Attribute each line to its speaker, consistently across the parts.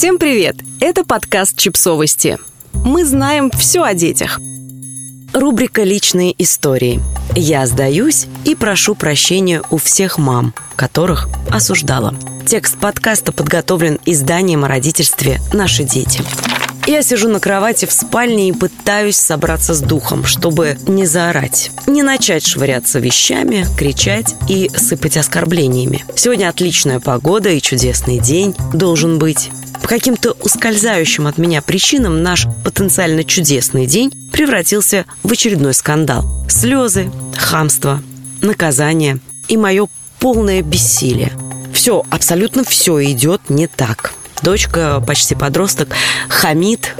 Speaker 1: Всем привет! Это подкаст «Чипсовости». Мы знаем все о детях.
Speaker 2: Рубрика «Личные истории». Я сдаюсь и прошу прощения у всех мам, которых осуждала. Текст подкаста подготовлен изданием о родительстве «Наши дети». Я сижу на кровати в спальне и пытаюсь собраться с духом, чтобы не заорать, не начать швыряться вещами, кричать и сыпать оскорблениями. Сегодня отличная погода и чудесный день должен быть. Каким-то ускользающим от меня причинам наш потенциально чудесный день превратился в очередной скандал. Слезы, хамство, наказание и мое полное бессилие. Все, абсолютно все идет не так. Дочка, почти подросток, хамит,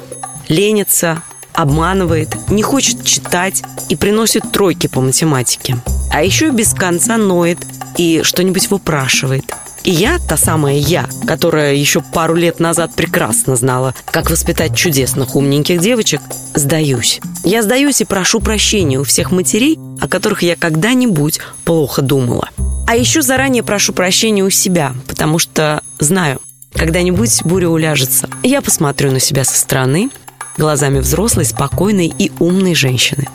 Speaker 2: ленится, обманывает, не хочет читать и приносит тройки по математике. А еще без конца ноет и что-нибудь выпрашивает. И я, та самая я, которая еще пару лет назад прекрасно знала, как воспитать чудесных умненьких девочек, сдаюсь. Я сдаюсь и прошу прощения у всех матерей, о которых я когда-нибудь плохо думала. А еще заранее прошу прощения у себя, потому что знаю, когда-нибудь буря уляжется. Я посмотрю на себя со стороны, глазами взрослой, спокойной и умной женщины.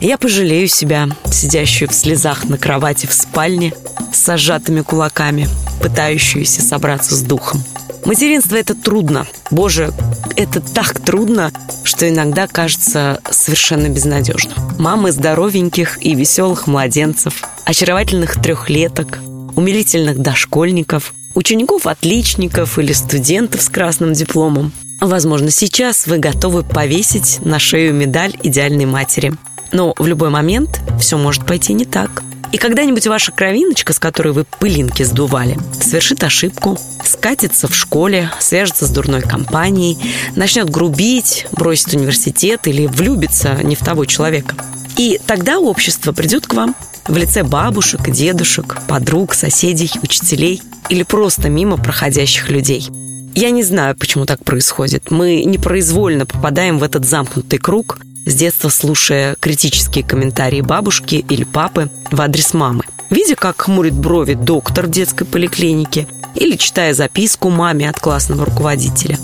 Speaker 2: Я пожалею себя, сидящую в слезах на кровати в спальне, с сжатыми кулаками, пытающуюся собраться с духом. Материнство – это трудно. Боже, это так трудно, что иногда кажется совершенно безнадежным. Мамы здоровеньких и веселых младенцев, очаровательных трехлеток, умилительных дошкольников, учеников-отличников или студентов с красным дипломом. Возможно, сейчас вы готовы повесить на шею медаль идеальной матери. Но в любой момент все может пойти не так – и когда-нибудь ваша кровиночка, с которой вы пылинки сдували, совершит ошибку, скатится в школе, свяжется с дурной компанией, начнет грубить, бросит университет или влюбится не в того человека. И тогда общество придет к вам в лице бабушек, дедушек, подруг, соседей, учителей или просто мимо проходящих людей. Я не знаю, почему так происходит. Мы непроизвольно попадаем в этот замкнутый круг – с детства слушая критические комментарии бабушки или папы в адрес мамы. Видя, как хмурит брови доктор в детской поликлинике или читая записку маме от классного руководителя.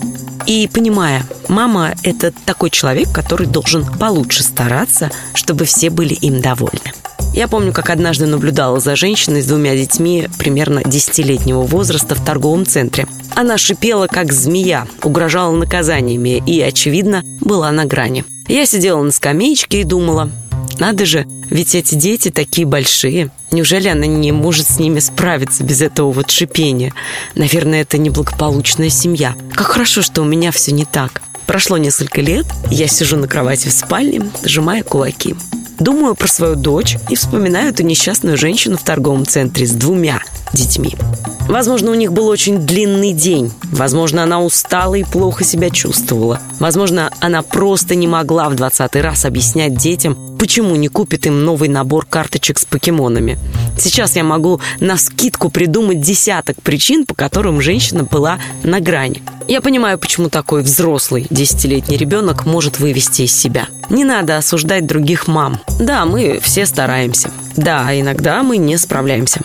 Speaker 2: И понимая, мама – это такой человек, который должен получше стараться, чтобы все были им довольны. Я помню, как однажды наблюдала за женщиной с двумя детьми примерно десятилетнего возраста в торговом центре. Она шипела, как змея, угрожала наказаниями и, очевидно, была на грани. Я сидела на скамеечке и думала, надо же, ведь эти дети такие большие. Неужели она не может с ними справиться без этого вот шипения? Наверное, это неблагополучная семья. Как хорошо, что у меня все не так. Прошло несколько лет, я сижу на кровати в спальне, сжимая кулаки. Думаю про свою дочь и вспоминаю эту несчастную женщину в торговом центре с двумя детьми. Возможно, у них был очень длинный день. Возможно, она устала и плохо себя чувствовала. Возможно, она просто не могла в двадцатый раз объяснять детям, почему не купит им новый набор карточек с покемонами. Сейчас я могу на скидку придумать десяток причин, по которым женщина была на грани. Я понимаю, почему такой взрослый десятилетний ребенок может вывести из себя. Не надо осуждать других мам. Да, мы все стараемся. Да, иногда мы не справляемся.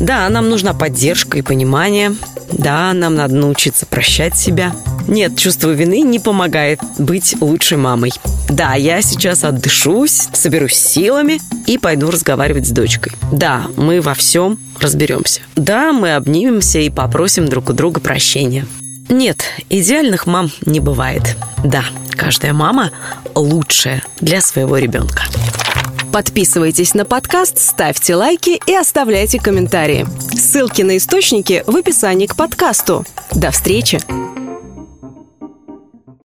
Speaker 2: Да, нам нужна поддержка и понимание. Да, нам надо научиться прощать себя. Нет, чувство вины не помогает быть лучшей мамой. Да, я сейчас отдышусь, соберусь силами и пойду разговаривать с дочкой. Да, мы во всем разберемся. Да, мы обнимемся и попросим друг у друга прощения. Нет, идеальных мам не бывает. Да, каждая мама лучшая для своего ребенка.
Speaker 1: Подписывайтесь на подкаст, ставьте лайки и оставляйте комментарии. Ссылки на источники в описании к подкасту. До встречи!